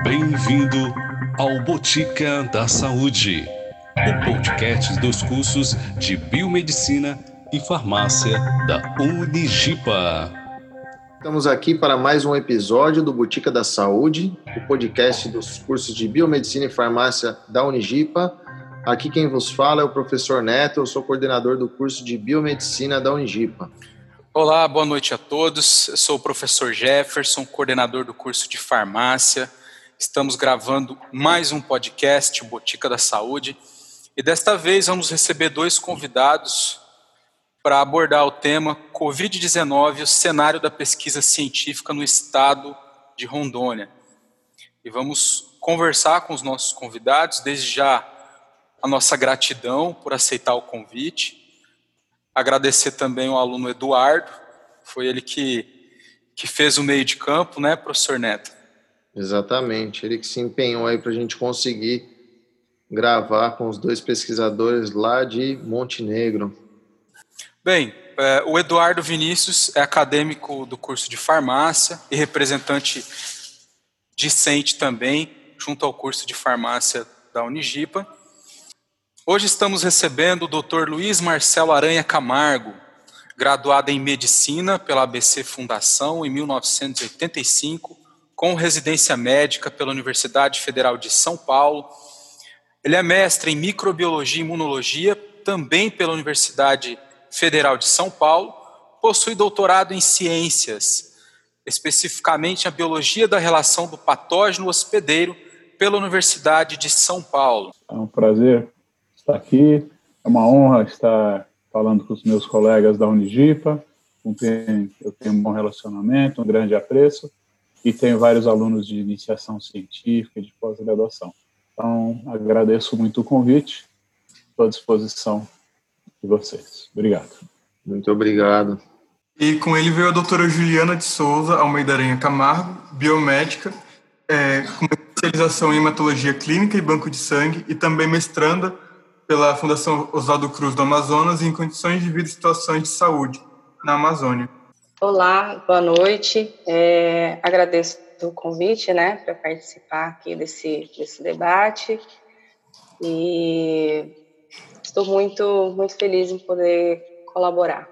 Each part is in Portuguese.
Bem-vindo ao Botica da Saúde, o podcast dos cursos de Biomedicina e Farmácia da Unigipa. Estamos aqui para mais um episódio do Botica da Saúde, o podcast dos cursos de Biomedicina e Farmácia da Unigipa. Aqui quem vos fala é o professor Neto, eu sou coordenador do curso de Biomedicina da Unigipa. Olá, boa noite a todos. Eu sou o professor Jefferson, coordenador do curso de Farmácia Estamos gravando mais um podcast, Botica da Saúde, e desta vez vamos receber dois convidados para abordar o tema Covid-19, o cenário da pesquisa científica no estado de Rondônia. E vamos conversar com os nossos convidados, desde já a nossa gratidão por aceitar o convite. Agradecer também ao aluno Eduardo, foi ele que, que fez o meio de campo, né, professor Neto? Exatamente, ele que se empenhou aí para a gente conseguir gravar com os dois pesquisadores lá de Montenegro. Bem, é, o Eduardo Vinícius é acadêmico do curso de farmácia e representante discente também, junto ao curso de farmácia da Unigipa. Hoje estamos recebendo o Dr. Luiz Marcelo Aranha Camargo, graduado em Medicina pela ABC Fundação em 1985 com residência médica pela Universidade Federal de São Paulo. Ele é mestre em microbiologia e imunologia, também pela Universidade Federal de São Paulo. Possui doutorado em ciências, especificamente a biologia da relação do patógeno hospedeiro, pela Universidade de São Paulo. É um prazer estar aqui, é uma honra estar falando com os meus colegas da Unigipa, com quem eu tenho um bom relacionamento, um grande apreço e tenho vários alunos de iniciação científica e de pós-graduação. Então, agradeço muito o convite, estou à disposição de vocês. Obrigado. Muito obrigado. E com ele veio a doutora Juliana de Souza Almeida Aranha Camargo, biomédica, é, com especialização em hematologia clínica e banco de sangue, e também mestranda pela Fundação Oswaldo Cruz do Amazonas em condições de vida e situações de saúde na Amazônia. Olá, boa noite. É, agradeço o convite, né, para participar aqui desse, desse debate e estou muito, muito feliz em poder colaborar.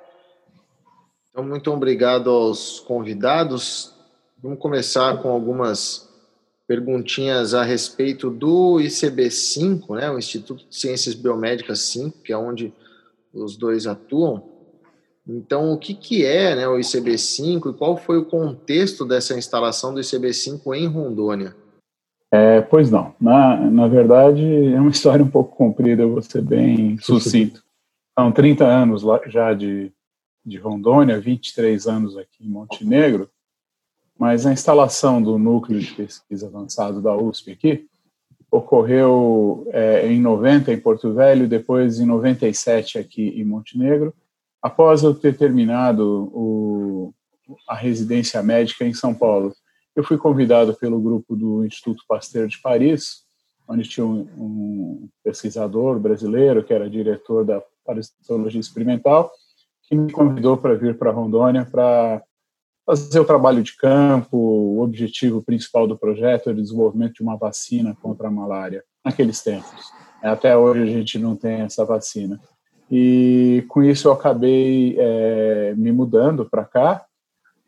Então, muito obrigado aos convidados. Vamos começar com algumas perguntinhas a respeito do ICB-5, né, o Instituto de Ciências Biomédicas 5, que é onde os dois atuam. Então, o que, que é né, o ICB-5 e qual foi o contexto dessa instalação do ICB-5 em Rondônia? É, pois não. Na, na verdade, é uma história um pouco comprida, eu vou ser bem sucinto. São 30 anos lá, já de, de Rondônia, 23 anos aqui em Montenegro, mas a instalação do núcleo de pesquisa avançado da USP aqui ocorreu é, em 90 em Porto Velho, depois em 97 aqui em Montenegro, Após eu ter terminado o, a residência médica em São Paulo, eu fui convidado pelo grupo do Instituto Pasteur de Paris, onde tinha um, um pesquisador brasileiro que era diretor da parasitologia experimental, que me convidou para vir para Rondônia para fazer o trabalho de campo. O objetivo principal do projeto era o desenvolvimento de uma vacina contra a malária naqueles tempos. Até hoje a gente não tem essa vacina. E com isso eu acabei é, me mudando para cá.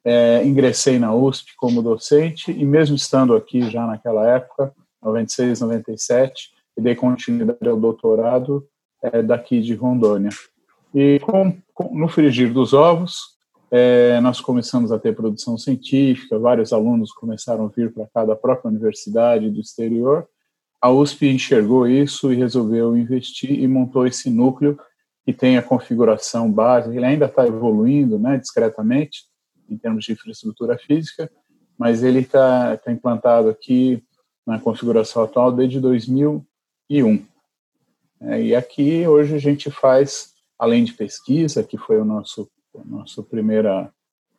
É, ingressei na USP como docente e mesmo estando aqui já naquela época, 96, 97, e dei continuidade ao doutorado é, daqui de Rondônia. E com, com, no frigir dos ovos, é, nós começamos a ter produção científica, vários alunos começaram a vir para cá da própria universidade do exterior. A USP enxergou isso e resolveu investir e montou esse núcleo que tem a configuração básica, ele ainda está evoluindo né, discretamente em termos de infraestrutura física, mas ele está tá implantado aqui na configuração atual desde 2001. É, e aqui hoje a gente faz, além de pesquisa, que foi o nosso, o nosso primeiro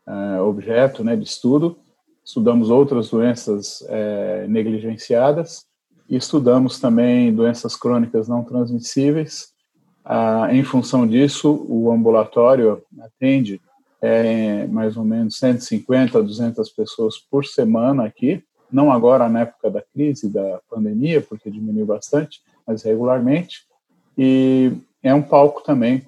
uh, objeto né, de estudo, estudamos outras doenças é, negligenciadas e estudamos também doenças crônicas não transmissíveis, ah, em função disso, o ambulatório atende é, mais ou menos 150 a 200 pessoas por semana aqui, não agora na época da crise, da pandemia, porque diminuiu bastante, mas regularmente. E é um palco também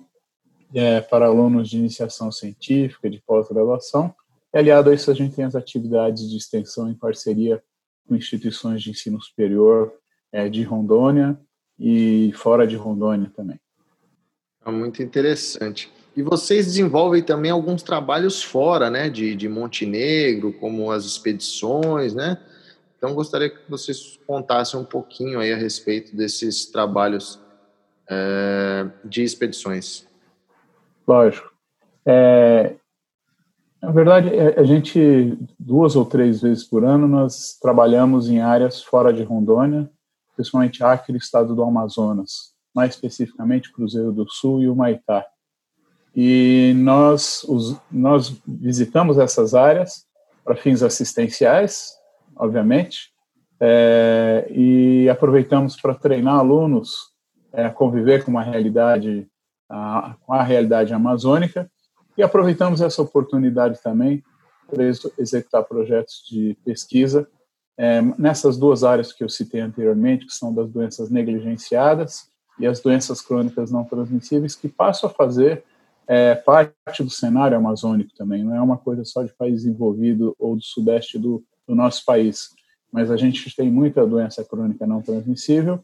é, para alunos de iniciação científica, de pós-graduação. E aliado a isso, a gente tem as atividades de extensão em parceria com instituições de ensino superior é, de Rondônia e fora de Rondônia também. É muito interessante. E vocês desenvolvem também alguns trabalhos fora, né, de, de Montenegro, como as expedições, né? Então, gostaria que vocês contassem um pouquinho aí a respeito desses trabalhos é, de expedições. Lógico. É, na verdade, é, a gente, duas ou três vezes por ano, nós trabalhamos em áreas fora de Rondônia, principalmente Acre, estado do Amazonas, mais especificamente Cruzeiro do Sul e o Maitá. E nós, os, nós visitamos essas áreas para fins assistenciais, obviamente, é, e aproveitamos para treinar alunos é, a conviver com uma realidade, a, com a realidade amazônica, e aproveitamos essa oportunidade também para executar projetos de pesquisa é, nessas duas áreas que eu citei anteriormente, que são das doenças negligenciadas e as doenças crônicas não transmissíveis, que passam a fazer é parte do cenário amazônico também, não é uma coisa só de país desenvolvido ou do sudeste do, do nosso país, mas a gente tem muita doença crônica não transmissível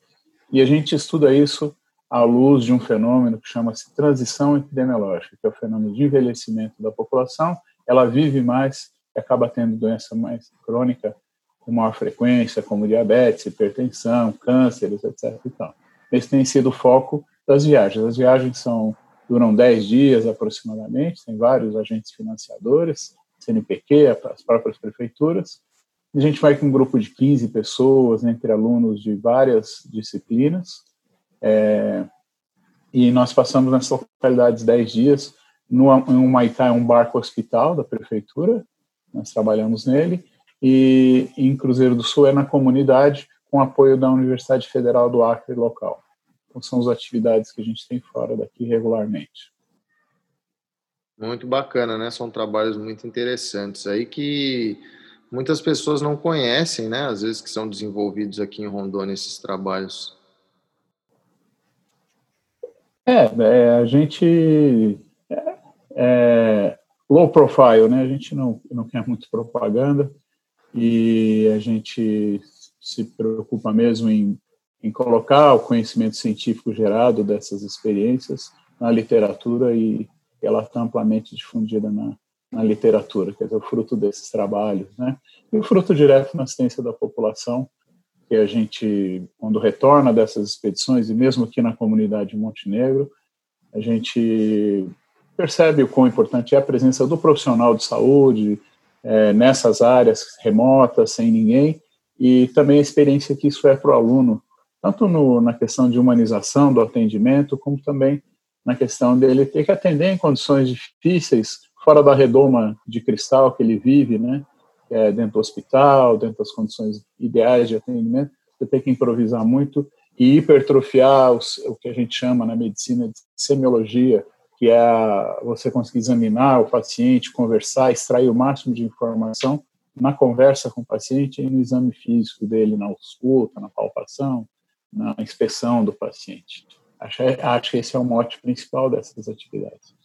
e a gente estuda isso à luz de um fenômeno que chama-se transição epidemiológica, que é o fenômeno de envelhecimento da população, ela vive mais e acaba tendo doença mais crônica com maior frequência, como diabetes, hipertensão, cânceres, etc. Esse tem sido o foco das viagens. As viagens são duram 10 dias aproximadamente, tem vários agentes financiadores, CNPq, as próprias prefeituras. A gente vai com um grupo de 15 pessoas, né, entre alunos de várias disciplinas, é, e nós passamos nessas localidades 10 dias. No, em Humaitá é um barco hospital da prefeitura, nós trabalhamos nele, e em Cruzeiro do Sul é na comunidade, com apoio da Universidade Federal do Acre local. Então, são as atividades que a gente tem fora daqui regularmente. Muito bacana, né? São trabalhos muito interessantes aí que muitas pessoas não conhecem, né? Às vezes que são desenvolvidos aqui em Rondônia esses trabalhos. É, é a gente é, é, low profile, né? A gente não não quer muito propaganda e a gente se preocupa mesmo em em colocar o conhecimento científico gerado dessas experiências na literatura e ela está amplamente difundida na, na literatura, quer dizer, o fruto desses trabalhos, né? E o fruto direto na ciência da população, que a gente, quando retorna dessas expedições, e mesmo aqui na comunidade de Montenegro, a gente percebe o quão importante é a presença do profissional de saúde é, nessas áreas remotas, sem ninguém, e também a experiência que isso é para o aluno tanto no, na questão de humanização do atendimento, como também na questão dele ter que atender em condições difíceis, fora da redoma de cristal que ele vive, né? É, dentro do hospital, dentro das condições ideais de atendimento, você tem que improvisar muito e hipertrofiar os, o que a gente chama na medicina de semiologia, que é você conseguir examinar o paciente, conversar, extrair o máximo de informação na conversa com o paciente e no exame físico dele, na ausculta, na palpação, na inspeção do paciente. Acho, acho que esse é o mote principal dessas atividades.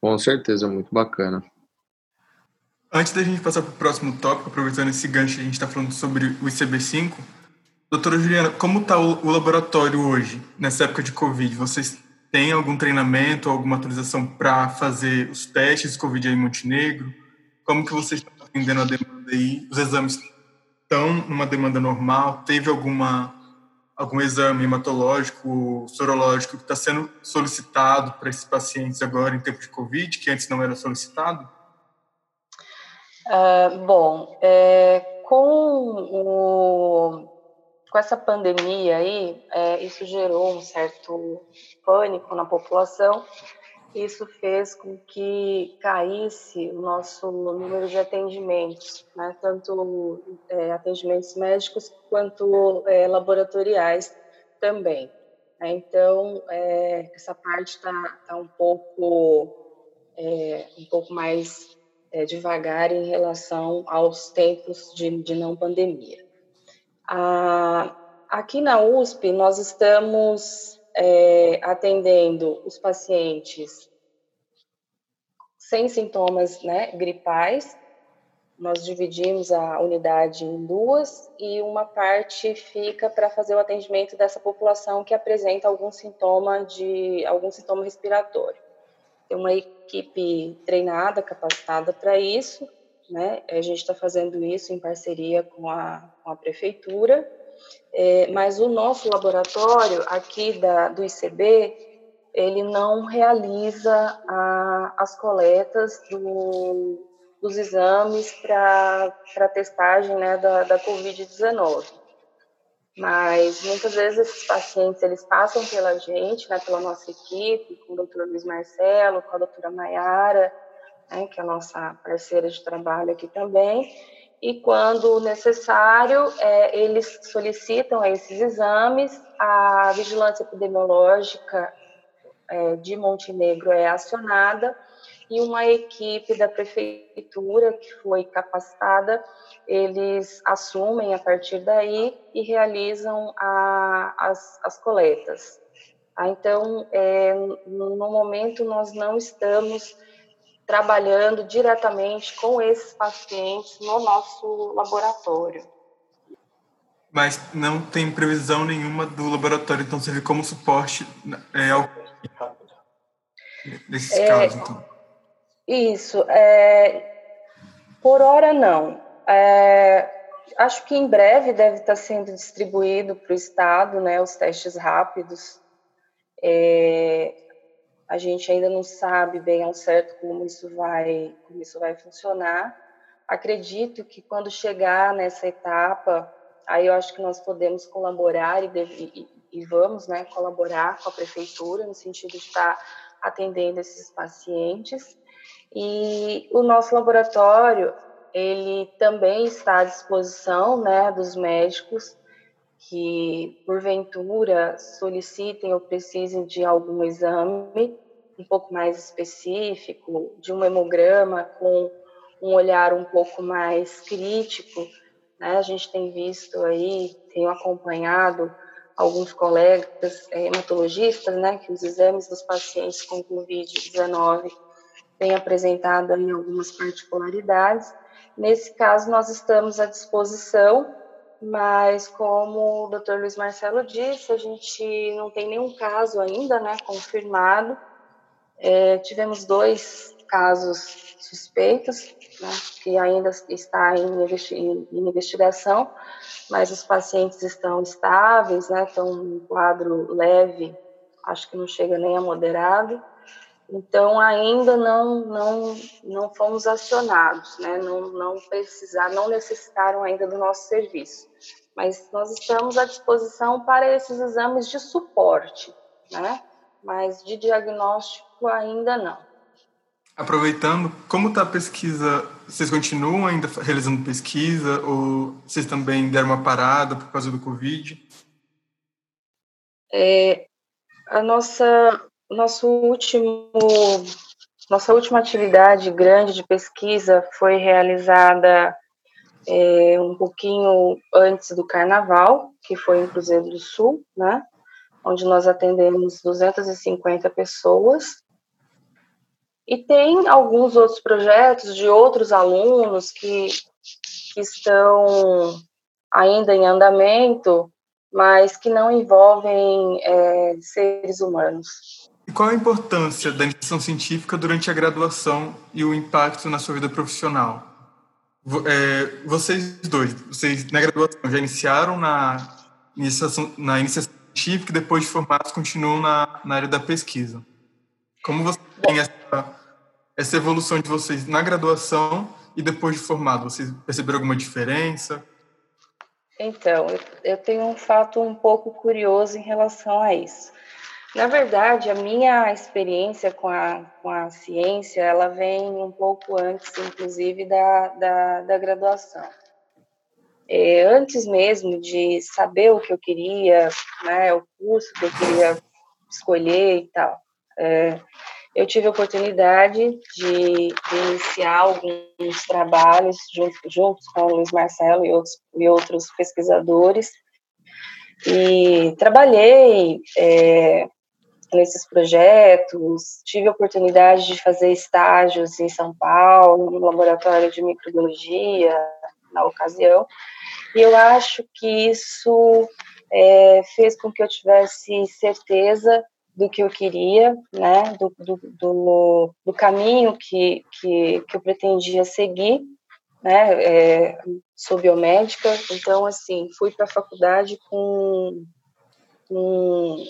Com certeza, muito bacana. Antes da gente passar para o próximo tópico, aproveitando esse gancho que a gente está falando sobre o ICB-5, doutora Juliana, como está o, laboratório hoje, nessa época de Covid? Vocês têm algum treinamento, alguma atualização para fazer os testes de Covid aí em Montenegro? Como que vocês estão atendendo a demanda aí? Os exames estão numa demanda normal? Teve alguma algum exame hematológico, sorológico que está sendo solicitado para esses pacientes agora em tempo de Covid, que antes não era solicitado? Uh, bom, é, com, o, com essa pandemia aí, é, isso gerou um certo pânico na população isso fez com que caísse o nosso número de atendimentos, né? tanto é, atendimentos médicos quanto é, laboratoriais também. Né? Então, é, essa parte está tá um pouco é, um pouco mais é, devagar em relação aos tempos de, de não pandemia. aqui na USP, nós estamos é, atendendo os pacientes sem sintomas né, gripais. Nós dividimos a unidade em duas e uma parte fica para fazer o atendimento dessa população que apresenta algum sintoma de algum sintoma respiratório. Tem uma equipe treinada, capacitada para isso, né? A gente está fazendo isso em parceria com a, com a prefeitura, é, mas o nosso laboratório aqui da, do ICB, ele não realiza a, as coletas do, dos exames para testagem né, da, da Covid-19 mas muitas vezes esses pacientes eles passam pela gente, né, pela nossa equipe, com o doutor Luiz Marcelo, com a doutora Maiara, né, que é a nossa parceira de trabalho aqui também, e quando necessário, é, eles solicitam esses exames, a vigilância epidemiológica é, de Montenegro é acionada e uma equipe da prefeitura que foi capacitada, eles assumem a partir daí e realizam a, as, as coletas. Ah, então, é, no momento, nós não estamos trabalhando diretamente com esses pacientes no nosso laboratório. Mas não tem previsão nenhuma do laboratório, então servir como suporte é, ao... nesses é, casos, então. Isso. É, por hora, não. É, acho que em breve deve estar sendo distribuído para o Estado né, os testes rápidos. É, a gente ainda não sabe bem ao certo como isso vai, como isso vai funcionar. Acredito que quando chegar nessa etapa, aí eu acho que nós podemos colaborar e, deve, e, vamos né, colaborar com a prefeitura no sentido de estar atendendo esses pacientes. E o nosso laboratório, ele também está à disposição né, dos médicos que, porventura, solicitem ou precisem de algum exame um pouco mais específico, de um hemograma com um olhar um pouco mais crítico. Né? A gente tem visto aí, tenho acompanhado alguns colegas hematologistas, né, que os exames dos pacientes com Covid-19 tem apresentado aí algumas particularidades. Nesse caso, nós estamos à disposição, mas como o Dr. Luiz Marcelo disse, a gente não tem nenhum caso ainda, né, confirmado. É, tivemos dois casos suspeitos, né, que ainda está em, investigação, mas os pacientes estão estáveis, né, estão em quadro leve, acho que não chega nem a moderado. Então ainda não não não fomos acionados, né? Não não precisar, não necessitaram ainda do nosso serviço. Mas nós estamos à disposição para esses exames de suporte, né? Mas de diagnóstico ainda não. Aproveitando, como está a pesquisa? Vocês continuam ainda realizando pesquisa ou vocês também deram uma parada por causa do Covid? É, a nossa nosso último, nossa última atividade grande de pesquisa foi realizada é, um pouquinho antes do Carnaval, que foi em Cruzeiro do Sul, né? Onde nós atendemos 250 pessoas. E tem alguns outros projetos de outros alunos que, que estão ainda em andamento, mas que não envolvem é, seres humanos. E qual a importância da iniciação científica durante a graduação e o impacto na sua vida profissional? É, vocês dois, vocês na graduação já iniciaram na iniciação, na iniciação científica e depois de formados continuam na, na área da pesquisa. Como você tem essa, essa evolução de vocês na graduação e depois de formado? Vocês perceberam alguma diferença? Então, eu tenho um fato um pouco curioso em relação a isso. Na verdade, a minha experiência com a, com a ciência, ela vem um pouco antes, inclusive, da, da, da graduação. É, antes mesmo de saber o que eu queria, né, o curso que eu queria escolher e tal, é, eu tive a oportunidade de, de iniciar alguns trabalhos juntos, juntos com o Luiz Marcelo e outros, e outros pesquisadores, e trabalhei é, nesses projetos, tive a oportunidade de fazer estágios em São Paulo, no laboratório de microbiologia, na ocasião, e eu acho que isso é, fez com que eu tivesse certeza do que eu queria, né, do, do, do, do caminho que, que, que, eu pretendia seguir, né, é, sou biomédica, então, assim, fui para a faculdade com, com,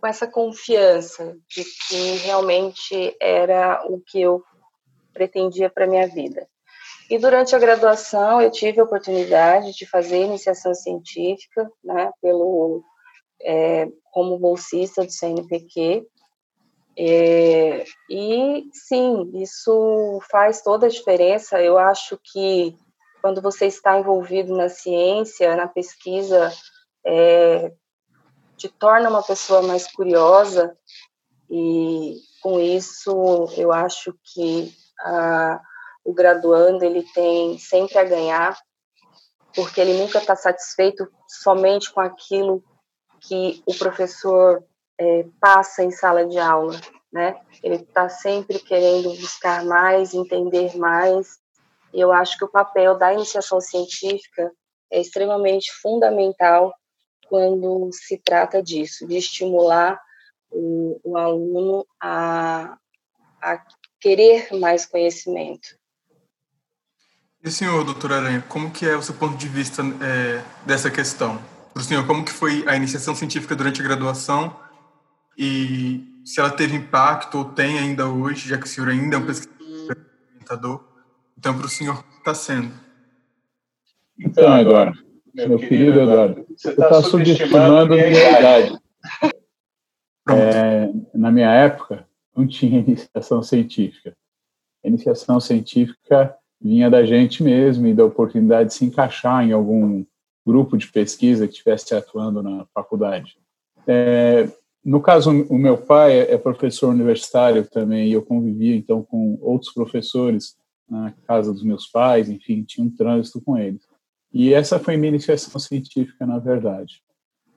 com essa confiança de que realmente era o que eu pretendia para minha vida. E durante a graduação eu tive a oportunidade de fazer iniciação científica, né, pelo é, como bolsista do CNPq. É, e sim, isso faz toda a diferença. Eu acho que quando você está envolvido na ciência, na pesquisa, é, te torna uma pessoa mais curiosa e com isso eu acho que a, o graduando ele tem sempre a ganhar, porque ele nunca está satisfeito somente com aquilo que o professor é, passa em sala de aula, né? Ele está sempre querendo buscar mais, entender mais. E eu acho que o papel da iniciação científica é extremamente fundamental quando se trata disso, de estimular o, o aluno a, a querer mais conhecimento. E senhor, doutor Aranha, como que é o seu ponto de vista é, dessa questão? Para o senhor, como que foi a iniciação científica durante a graduação e se ela teve impacto ou tem ainda hoje, já que o senhor ainda é um pesquisador, então para o senhor está sendo? Então, Eduardo, meu, meu querido Eduardo, você está tá subestimando a minha idade. É, na minha época, não tinha iniciação científica. A iniciação científica vinha da gente mesmo e da oportunidade de se encaixar em algum grupo de pesquisa que estivesse atuando na faculdade. É, no caso, o meu pai é professor universitário também e eu convivia então com outros professores na casa dos meus pais, enfim, tinha um trânsito com eles. E essa foi minha iniciação científica, na verdade.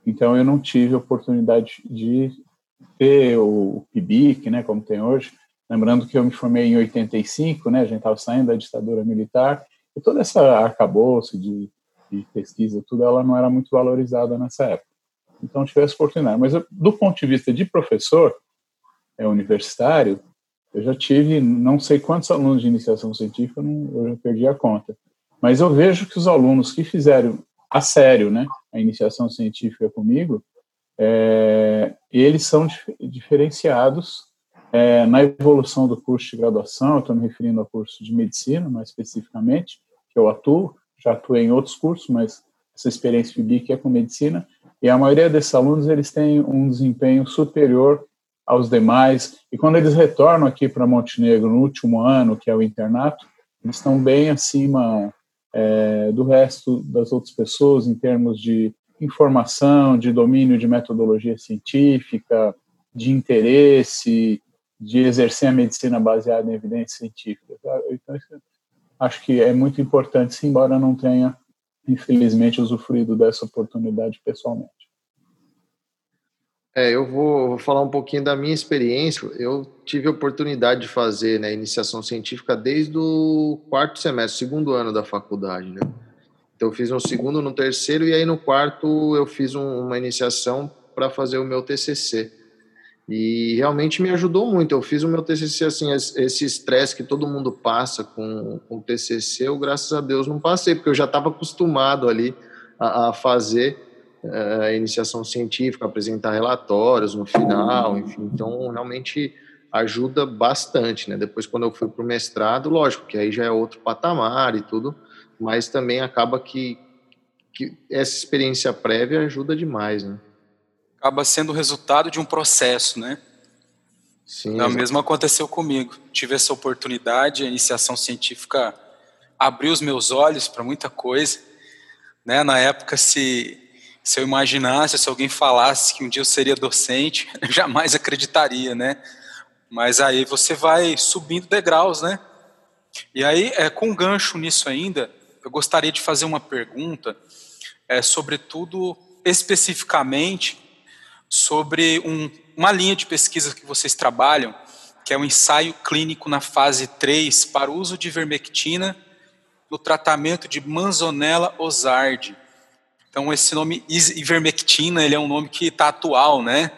Então eu não tive a oportunidade de ter o PIBIC, né, como tem hoje, Lembrando que eu me formei em 85, né? A gente estava saindo da ditadura militar e toda essa arcabouço de, de, pesquisa, tudo, ela não era muito valorizada nessa época. Então, tive essa oportunidade. Mas, eu, do ponto de vista de professor é, universitário, eu já tive não sei quantos alunos de iniciação científica, não, eu já perdi a conta. Mas eu vejo que os alunos que fizeram a sério, né, a iniciação científica comigo, é, eles são dif diferenciados é, na evolução do curso de graduação, estou me referindo ao curso de medicina, mais especificamente, que eu atuo, já atuei em outros cursos, mas essa experiência FIBIC é com medicina, e a maioria desses alunos eles têm um desempenho superior aos demais, e quando eles retornam aqui para Montenegro no último ano, que é o internato, eles estão bem acima é, do resto das outras pessoas em termos de informação, de domínio de metodologia científica, de interesse, de exercer a medicina baseada em evidência científica. Então, acho que é muito importante, embora não tenha, infelizmente, usufruído dessa oportunidade pessoalmente. É, eu vou, vou, falar um pouquinho da minha experiência. Eu tive a oportunidade de fazer né, iniciação científica desde o quarto semestre, segundo ano da faculdade, né? Então, eu fiz no segundo, no terceiro, e aí no quarto eu fiz um, uma iniciação para fazer o meu TCC. E realmente me ajudou muito. Eu fiz o meu TCC assim, esse estresse que todo mundo passa com, com o TCC, eu graças a Deus não passei, porque eu já estava acostumado ali a, a fazer a iniciação científica, apresentar relatórios no final, enfim. Então, realmente ajuda bastante, né? Depois, quando eu fui para o mestrado, lógico que aí já é outro patamar e tudo, mas também acaba que, que essa experiência prévia ajuda demais, né? acaba sendo o resultado de um processo, né? Sim. Então, o mesmo aconteceu comigo. Tive essa oportunidade, a iniciação científica abriu os meus olhos para muita coisa. Né? Na época, se, se eu imaginasse, se alguém falasse que um dia eu seria docente, eu jamais acreditaria, né? Mas aí você vai subindo degraus, né? E aí, é, com gancho nisso ainda, eu gostaria de fazer uma pergunta, é, sobretudo especificamente sobre um, uma linha de pesquisa que vocês trabalham, que é o ensaio clínico na fase 3 para o uso de ivermectina no tratamento de Manzonella osardi. Então, esse nome ivermectina, ele é um nome que está atual, né?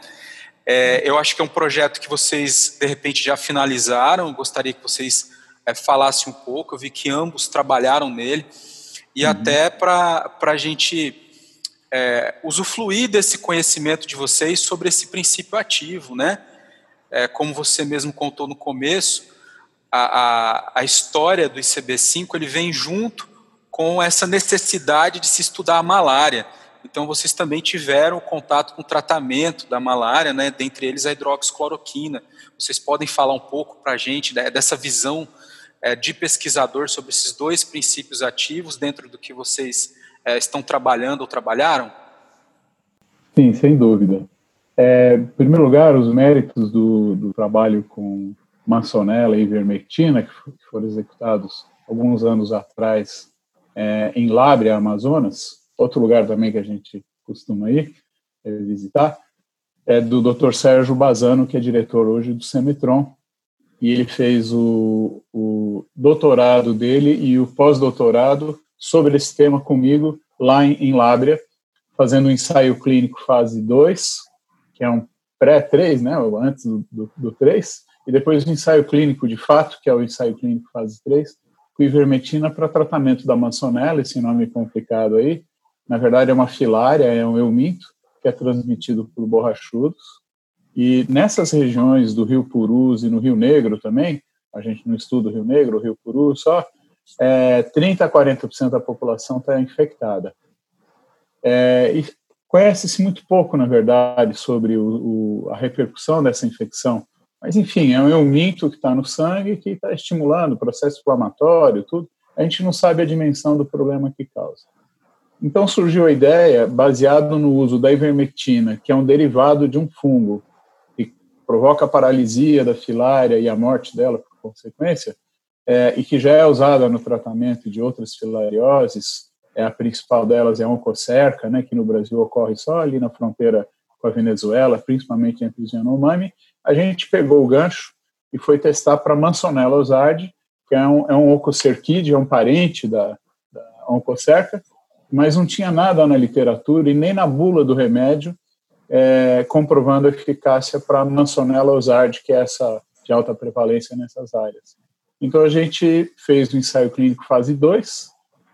É, eu acho que é um projeto que vocês, de repente, já finalizaram, eu gostaria que vocês é, falassem um pouco, eu vi que ambos trabalharam nele, e uhum. até para a gente é, usufruir desse conhecimento de vocês sobre esse princípio ativo, né? É, como você mesmo contou no começo, a, a, a história do ICB-5 ele vem junto com essa necessidade de se estudar a malária. Então, vocês também tiveram contato com o tratamento da malária, né, dentre eles a hidroxicloroquina. Vocês podem falar um pouco para a gente dessa visão é, de pesquisador sobre esses dois princípios ativos dentro do que vocês é, estão trabalhando ou trabalharam? Sim, sem dúvida. É, em primeiro lugar, os méritos do, do trabalho com maçonela e ivermectina, que, que foram executados alguns anos atrás é, em Lábrea, Amazonas, outro lugar também que a gente costuma ir é, visitar, é do Dr. Sérgio Bazano, que é diretor hoje do Semitron, e ele fez o, o doutorado dele e o pós-doutorado sobre esse tema comigo lá em, em Lábrea, fazendo um ensaio clínico fase 2, que é um pré-3, né, antes do, do 3, e depois o ensaio clínico de fato, que é o ensaio clínico fase 3, com ivermectina para tratamento da mansonela, esse nome complicado aí. Na verdade, é uma filária, é um euminto, que é transmitido por borrachudos. E nessas regiões do Rio Purus e no Rio Negro também, a gente não estuda o Rio Negro, o Rio Purus só, é, 30 a 40% da população está infectada. É, e conhece-se muito pouco, na verdade, sobre o, o, a repercussão dessa infecção. Mas, enfim, é um mito que está no sangue que está estimulando o processo inflamatório, tudo. A gente não sabe a dimensão do problema que causa. Então surgiu a ideia, baseado no uso da ivermectina, que é um derivado de um fungo que provoca a paralisia da filária e a morte dela por consequência, é, e que já é usada no tratamento de outras filarioses, é a principal delas é a oncocerca, né, que no Brasil ocorre só ali na fronteira com a Venezuela, principalmente entre os Yanomami, a gente pegou o gancho e foi testar para Mansonella osardi, que é um, é um oncocerquide, é um parente da, da oncocerca, mas não tinha nada na literatura e nem na bula do remédio é, comprovando a eficácia para Mansonella osardi, que é essa de alta prevalência nessas áreas. Então a gente fez o ensaio clínico fase 2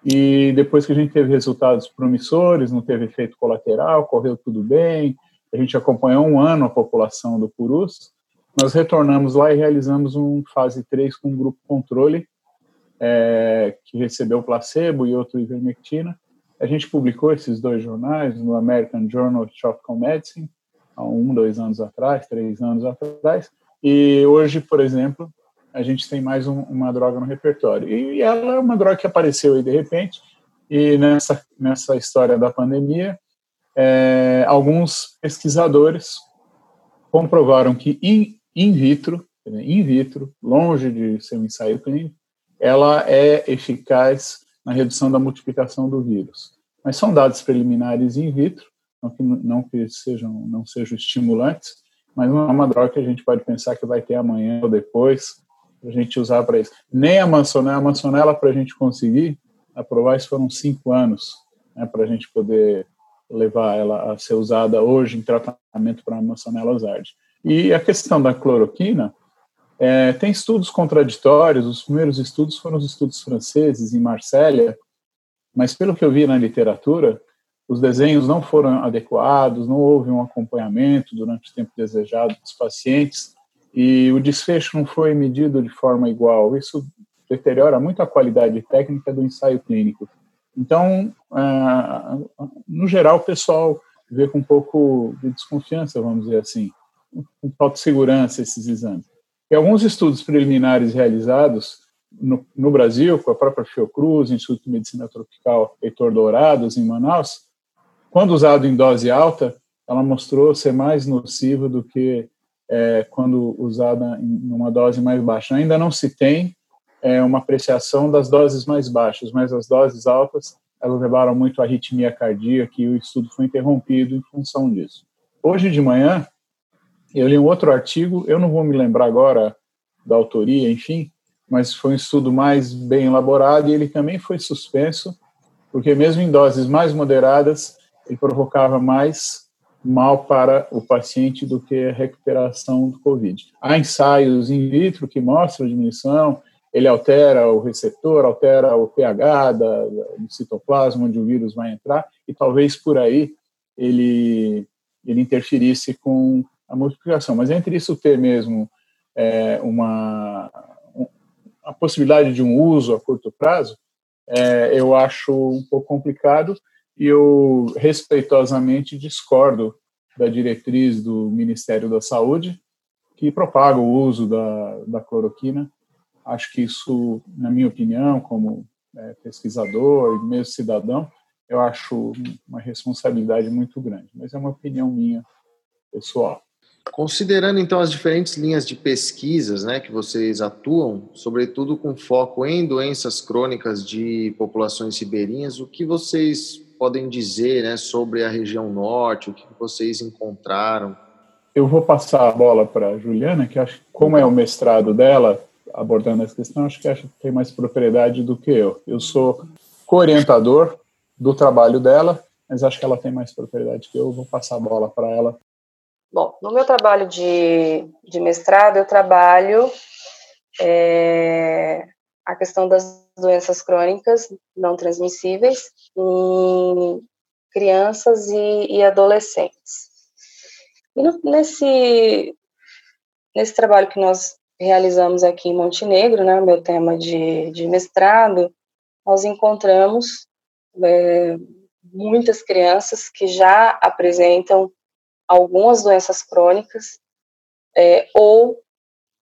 e depois que a gente teve resultados promissores, não teve efeito colateral, correu tudo bem, a gente acompanhou um ano a população do Purus, nós retornamos lá e realizamos um fase 3 com um grupo controle é, que recebeu placebo e outro ivermectina. A gente publicou esses dois jornais no American Journal of Tropical Medicine há um, dois anos atrás, três anos atrás, e hoje, por exemplo, a gente tem mais um, uma droga no repertório. E ela é uma droga que apareceu aí de repente, e nessa, nessa história da pandemia, é, alguns pesquisadores comprovaram que in, in vitro, in vitro, longe de ser um ensaio clínico, ela é eficaz na redução da multiplicação do vírus. Mas são dados preliminares in vitro, não que, não que sejam, não sejam estimulantes, mas não é uma droga que a gente pode pensar que vai ter amanhã ou depois, para a gente usar para isso. Nem a mansonela, a mansonela para a gente conseguir aprovar, isso foram cinco anos, né, para a gente poder levar ela a ser usada hoje em tratamento para a mansonela osardi. E a questão da cloroquina, é, tem estudos contraditórios, os primeiros estudos foram os estudos franceses em Marsella, mas pelo que eu vi na literatura, os desenhos não foram adequados, não houve um acompanhamento durante o tempo desejado dos pacientes, e o desfecho não foi medido de forma igual. Isso deteriora muito a qualidade técnica do ensaio clínico. Então, é, no geral, o pessoal vê com um pouco de desconfiança, vamos dizer assim, com falta de segurança esses exames. E alguns estudos preliminares realizados no, Brasil, com a própria Fiocruz, Instituto de Medicina Tropical Heitor Dourados, em Manaus, quando usado em dose alta, ela mostrou ser mais nociva do que é, quando usada em uma dose mais baixa. Ainda não se tem é, uma apreciação das doses mais baixas, mas as doses altas elas levaram muito à arritmia cardíaca e o estudo foi interrompido em função disso. Hoje de manhã, eu li um outro artigo, eu não vou me lembrar agora da autoria, enfim, mas foi um estudo mais bem elaborado e ele também foi suspenso, porque mesmo em doses mais moderadas, ele provocava mais mal para o paciente do que a recuperação do COVID. Há ensaios in vitro que mostram diminuição, ele altera o receptor, altera o pH da, do citoplasma onde o vírus vai entrar, e talvez por aí ele, ele interferisse com a multiplicação. Mas entre isso ter mesmo é, uma a possibilidade de um uso a curto prazo, é, eu acho um pouco complicado e eu respeitosamente discordo da diretriz do Ministério da Saúde que propaga o uso da, da cloroquina. Acho que isso, na minha opinião, como é, pesquisador e mesmo cidadão, eu acho uma responsabilidade muito grande. Mas é uma opinião minha pessoal. Considerando então as diferentes linhas de pesquisas né, que vocês atuam, sobretudo com foco em doenças crônicas de populações ribeirinhas, o que vocês podem dizer né, sobre a região norte, o que vocês encontraram? Eu vou passar a bola para a Juliana, que acho que como é o mestrado dela abordando essa questão, acho que acho que tem mais propriedade do que eu. Eu sou co-orientador do trabalho dela, mas acho que ela tem mais propriedade que eu. Vou passar a bola para ela Bom, no meu trabalho de, de mestrado, eu trabalho é, a questão das doenças crônicas não transmissíveis em crianças e, e adolescentes. E no, nesse, nesse trabalho que nós realizamos aqui em Montenegro, né, meu tema de, de mestrado, nós encontramos é, muitas crianças que já apresentam algumas doenças crônicas é, ou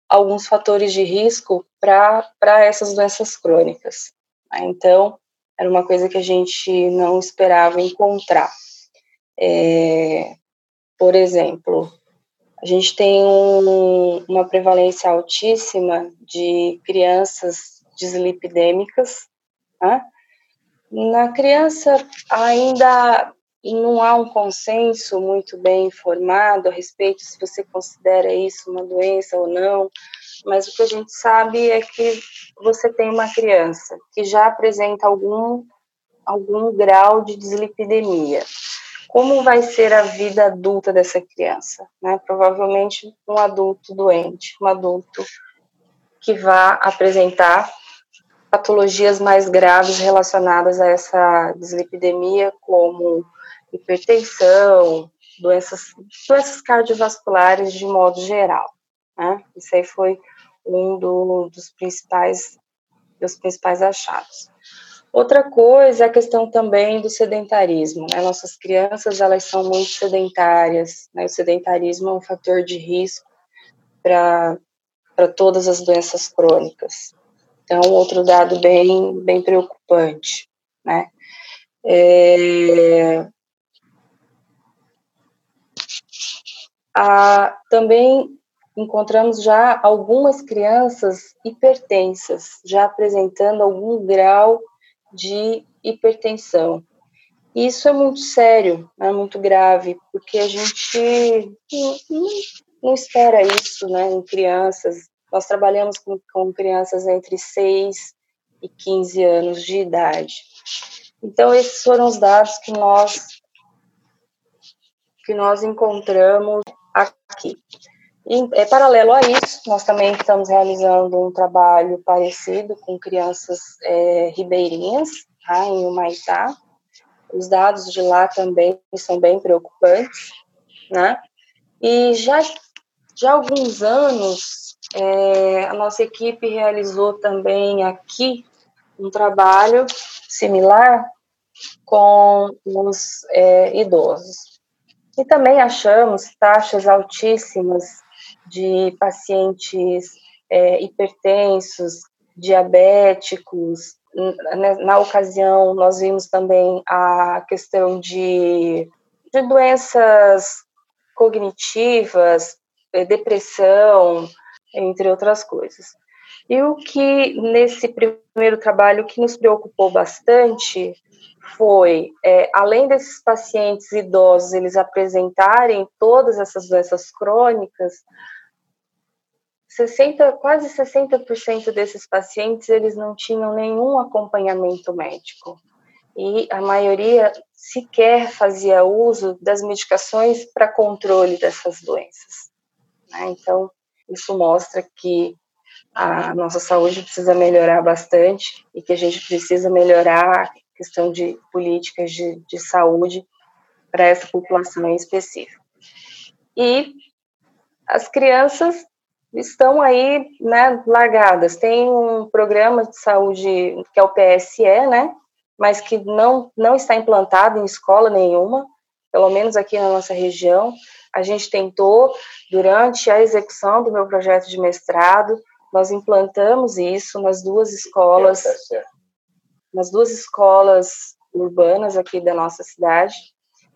alguns fatores de risco para essas doenças crônicas. Né? Então, era uma coisa que a gente não esperava encontrar. É, por exemplo, a gente tem um, uma prevalência altíssima de crianças dislipidêmicas. Né? Na criança, ainda não há um consenso muito bem informado a respeito se você considera isso uma doença ou não, mas o que a gente sabe é que você tem uma criança que já apresenta algum, algum grau de dislipidemia. Como vai ser a vida adulta dessa criança? Né? Provavelmente um adulto doente, um adulto que vai apresentar patologias mais graves relacionadas a essa dislipidemia, como hipertensão, doenças, doenças cardiovasculares de modo geral. Né? Isso aí foi um do, dos principais dos principais achados. Outra coisa é a questão também do sedentarismo. Né? Nossas crianças elas são muito sedentárias. Né? O sedentarismo é um fator de risco para todas as doenças crônicas. Então, outro dado bem, bem preocupante. Né? É, também encontramos já algumas crianças hipertensas, já apresentando algum grau de hipertensão. Isso é muito sério, é muito grave, porque a gente não, não espera isso né, em crianças. Nós trabalhamos com, com crianças entre 6 e 15 anos de idade. Então, esses foram os dados que nós que nós encontramos aqui. E, é, paralelo a isso, nós também estamos realizando um trabalho parecido com crianças é, ribeirinhas, tá, em Humaitá. Os dados de lá também são bem preocupantes, né? E já, já há alguns anos, é, a nossa equipe realizou também aqui um trabalho similar com os é, idosos. E também achamos taxas altíssimas de pacientes é, hipertensos, diabéticos. Na, na, ocasião, nós vimos também a questão de, de doenças cognitivas, é, depressão, entre outras coisas. E o que, nesse primeiro trabalho, que nos preocupou bastante foi, é, além desses pacientes idosos, eles apresentarem todas essas doenças crônicas, 60, quase 60% desses pacientes, eles não tinham nenhum acompanhamento médico. E a maioria sequer fazia uso das medicações para controle dessas doenças. Né? Então, isso mostra que a nossa saúde precisa melhorar bastante e que a gente precisa melhorar a questão de políticas de, de saúde para essa população em específico. E as crianças estão aí, né, largadas. Tem um programa de saúde que é o PSE, né, mas que não, não está implantado em escola nenhuma, pelo menos aqui na nossa região. A gente tentou, durante a execução do meu projeto de mestrado, nós implantamos isso nas duas escolas, nas duas escolas urbanas aqui da nossa cidade,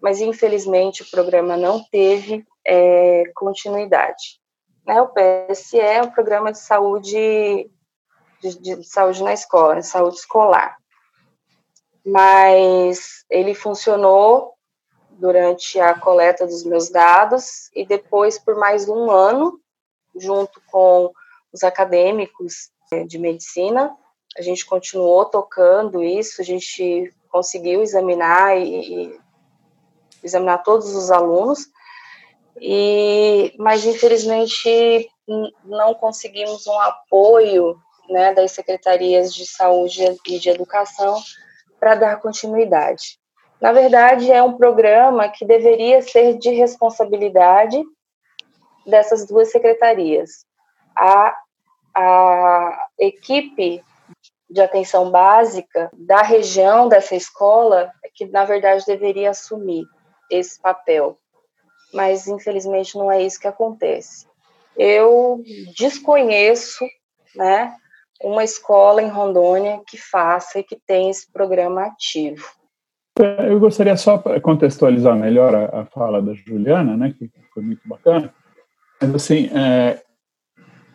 mas infelizmente o programa não teve é, continuidade. Né, o PSE é um programa de saúde de, de saúde na escola, de saúde escolar. Mas ele funcionou durante a coleta dos meus dados e depois por mais um ano, junto com os acadêmicos é, de medicina, a gente continuou tocando isso, a gente conseguiu examinar e, e examinar todos os alunos, e mas infelizmente não conseguimos um apoio né, das secretarias de saúde e de educação para dar continuidade. Na verdade, é um programa que deveria ser de responsabilidade dessas duas secretarias. A, a equipe de atenção básica da região dessa escola é que, na verdade, deveria assumir esse papel. Mas, infelizmente, não é isso que acontece. Eu desconheço né, uma escola em Rondônia que faça e que tenha esse programa ativo. É, eu gostaria só para contextualizar melhor a, a, fala da Juliana, né, que foi muito bacana. Mas assim, é,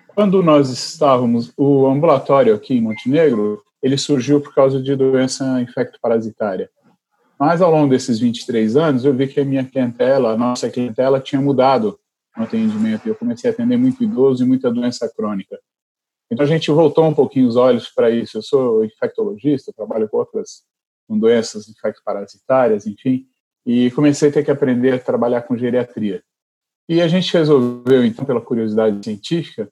quando nós estávamos, o ambulatório aqui em Montenegro, ele surgiu por causa de doença infecto-parasitária. Mas ao longo desses 23 anos, eu vi que a minha clientela, a nossa clientela, tinha mudado no atendimento. Eu comecei a atender muito idoso e muita doença crônica. Então a gente voltou um pouquinho os olhos para isso. Eu sou infectologista, trabalho com outras com doenças infecto-parasitárias, enfim, e comecei a ter que aprender a trabalhar com geriatria. E a gente resolveu, então, pela curiosidade científica,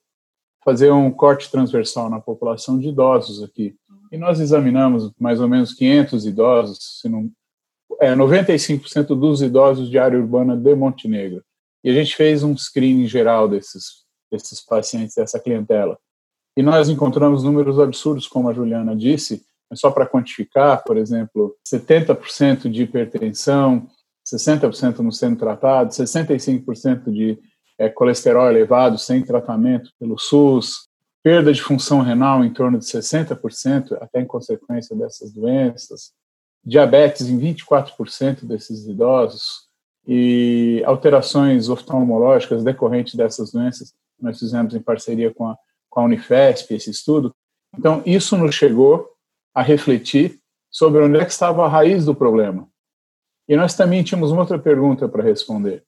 fazer um corte transversal na população de idosos aqui. E nós examinamos mais ou menos 500 idosos, se não, é, 95% dos idosos de área urbana de Montenegro. E a gente fez um screening geral desses, desses pacientes, dessa clientela. E nós encontramos números absurdos, como a Juliana disse, só para quantificar, por exemplo, 70% de hipertensão, 60% não sendo tratado, 65% de é, colesterol elevado sem tratamento pelo SUS, perda de função renal em torno de 60%, até em consequência dessas doenças, diabetes em 24% desses idosos e alterações oftalmológicas decorrentes dessas doenças. Nós fizemos em parceria com a, com a Unifesp esse estudo. Então, isso nos chegou a refletir sobre onde é que estava a raiz do problema. E nós também tínhamos uma outra pergunta para responder.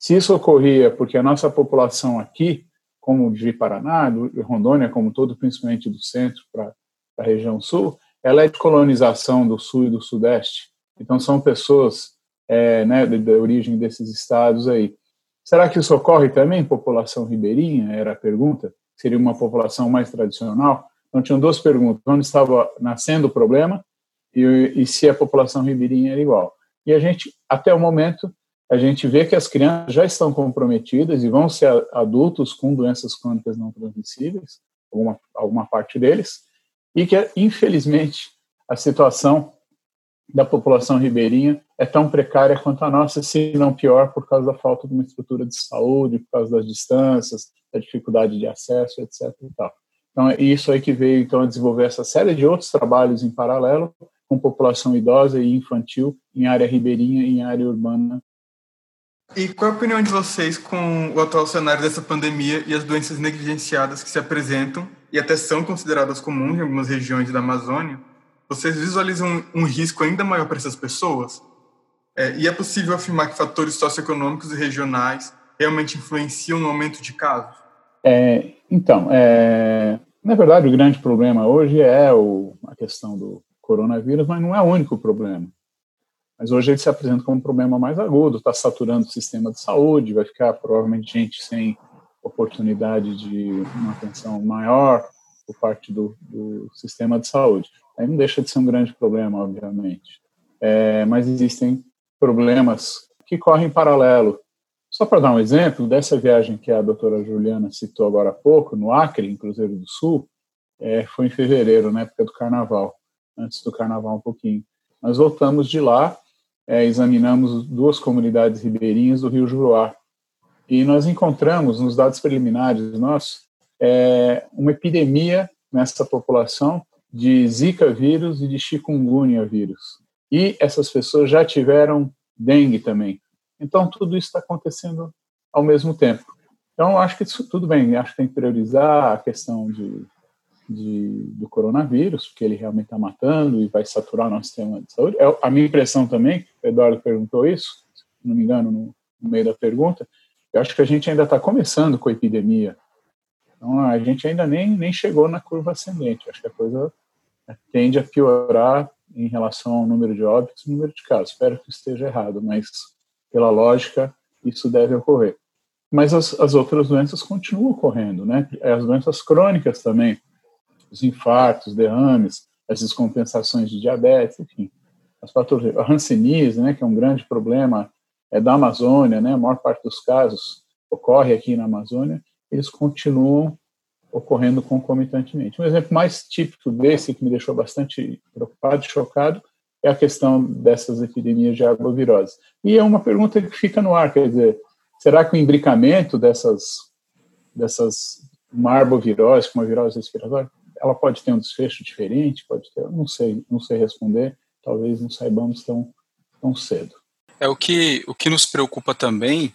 Se isso ocorria porque a nossa população aqui, como de Paraná, do Rondônia como todo, principalmente do centro para a região sul, ela é de colonização do sul e do sudeste. Então são pessoas é, né, da origem desses estados aí. Será que isso ocorre também população ribeirinha? Era a pergunta. Seria uma população mais tradicional? Então, tinham duas perguntas: onde estava nascendo o problema e, e se a população ribeirinha era igual. E a gente, até o momento, a gente vê que as crianças já estão comprometidas e vão ser adultos com doenças crônicas não transmissíveis, alguma, alguma parte deles, e que, infelizmente, a situação da população ribeirinha é tão precária quanto a nossa, se não pior, por causa da falta de uma estrutura de saúde, por causa das distâncias, da dificuldade de acesso, etc. Então, é isso aí que veio então a desenvolver essa série de outros trabalhos em paralelo com população idosa e infantil em área ribeirinha e em área urbana. E qual a opinião de vocês com o atual cenário dessa pandemia e as doenças negligenciadas que se apresentam e até são consideradas comuns em algumas regiões da Amazônia? Vocês visualizam um risco ainda maior para essas pessoas? É, e é possível afirmar que fatores socioeconômicos e regionais realmente influenciam no aumento de casos? É, então, é, na verdade, o grande problema hoje é o, a questão do coronavírus, mas não é o único problema. Mas hoje ele se apresenta como um problema mais agudo, está saturando o sistema de saúde, vai ficar provavelmente gente sem oportunidade de uma atenção maior por parte do, do sistema de saúde. Aí não deixa de ser um grande problema, obviamente. É, mas existem problemas que correm em paralelo. Só para dar um exemplo, dessa viagem que a doutora Juliana citou agora há pouco, no Acre, em Cruzeiro do Sul, é, foi em fevereiro, na época do carnaval, antes do carnaval um pouquinho. Nós voltamos de lá é, examinamos duas comunidades ribeirinhas do Rio Juruá. E nós encontramos, nos dados preliminares nossos, é, uma epidemia nessa população de Zika vírus e de chikungunya vírus. E essas pessoas já tiveram dengue também. Então, tudo isso está acontecendo ao mesmo tempo. Então, acho que isso tudo bem. Acho que tem que priorizar a questão de de, do coronavírus, porque ele realmente está matando e vai saturar o nosso sistema de saúde. É a minha impressão também, o Eduardo perguntou isso, se não me engano, no, no meio da pergunta, eu acho que a gente ainda está começando com a epidemia. Então, a gente ainda nem, nem chegou na curva ascendente. Acho que a coisa tende a piorar em relação ao número de óbitos e número de casos. Espero que esteja errado, mas pela lógica, isso deve ocorrer. Mas as, as outras doenças continuam ocorrendo, né? As doenças crônicas também os infartos, derrames, as descompensações de diabetes, enfim, as patologias, a hanseníase, né, que é um grande problema é da Amazônia, né, a maior parte dos casos ocorre aqui na Amazônia, eles continuam ocorrendo concomitantemente. Um exemplo mais típico desse, que me deixou bastante preocupado e chocado, é a questão dessas epidemias de arbovirose. E é uma pergunta que fica no ar, quer dizer, será que o imbricamento dessas, dessas uma arbovirose, com uma virose respiratória, ela pode ter um desfecho diferente, pode ter, não sei, não sei responder, talvez não saibamos tão, tão cedo. É o que, o que nos preocupa também,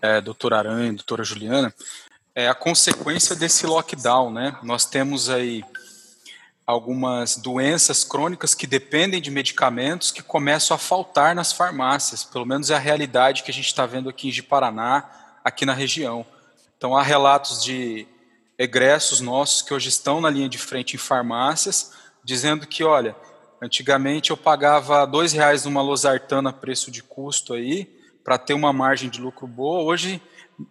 é, doutora Aranha, doutora Juliana, é a consequência desse lockdown, né? Nós temos aí algumas doenças crônicas que dependem de medicamentos que começam a faltar nas farmácias, pelo menos é a realidade que a gente está vendo aqui em Paraná, aqui na região. Então há relatos de egressos nossos que hoje estão na linha de frente em farmácias, dizendo que, olha, antigamente eu pagava dois reais numa losartana preço de custo aí, para ter uma margem de lucro boa, hoje,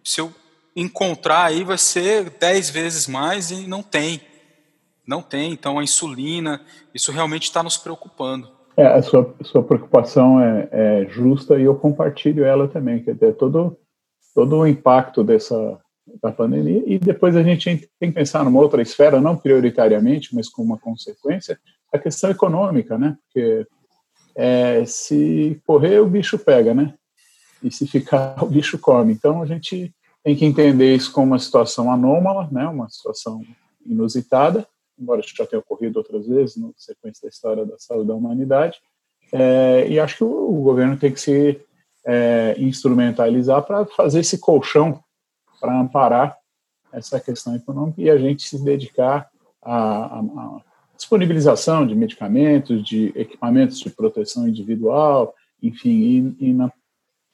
se eu encontrar aí, vai ser dez vezes mais e não tem. Não tem, então a insulina, isso realmente está nos preocupando. É, a sua, sua preocupação é, é, justa e eu compartilho ela também, quer dizer, todo, todo o impacto dessa, da pandemia, e depois a gente tem que pensar numa outra esfera, não prioritariamente, mas como uma consequência, a questão econômica, né? Porque é, se correr, o bicho pega, né? E se ficar, o bicho come. Então a gente tem que entender isso como uma situação anômala, né? Uma situação inusitada, embora isso já tenha ocorrido outras vezes na sequência da história da saúde da humanidade. É, e acho que o, o, governo tem que se é, instrumentalizar para fazer esse colchão para amparar essa questão econômica e a gente se dedicar à, à, disponibilização de medicamentos, de equipamentos de proteção individual, enfim, e, e, na,